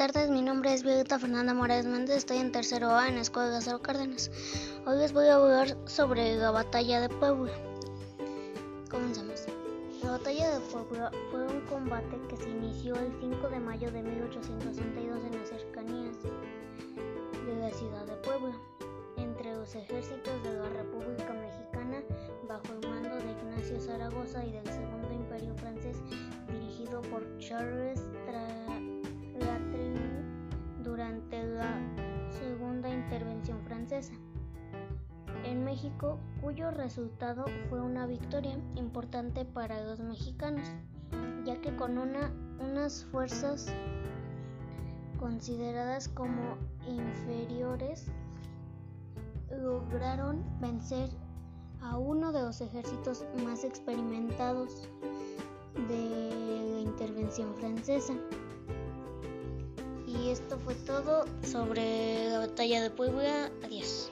nombre es Violeta Fernanda Morales Méndez, estoy en tercero A en la Escuela de Cárdenas. Hoy les voy a hablar sobre la batalla de Puebla. Comenzamos. La batalla de Puebla fue un combate que se inició el 5 de mayo de 1862 en las cercanías de la ciudad de Puebla, entre los ejércitos de la República Mexicana bajo el mando de Ignacio Zaragoza y del Segundo Imperio francés dirigido por Charles Cuyo resultado fue una victoria importante para los mexicanos, ya que con una, unas fuerzas consideradas como inferiores lograron vencer a uno de los ejércitos más experimentados de la intervención francesa. Y esto fue todo sobre la batalla de Puebla. Adiós.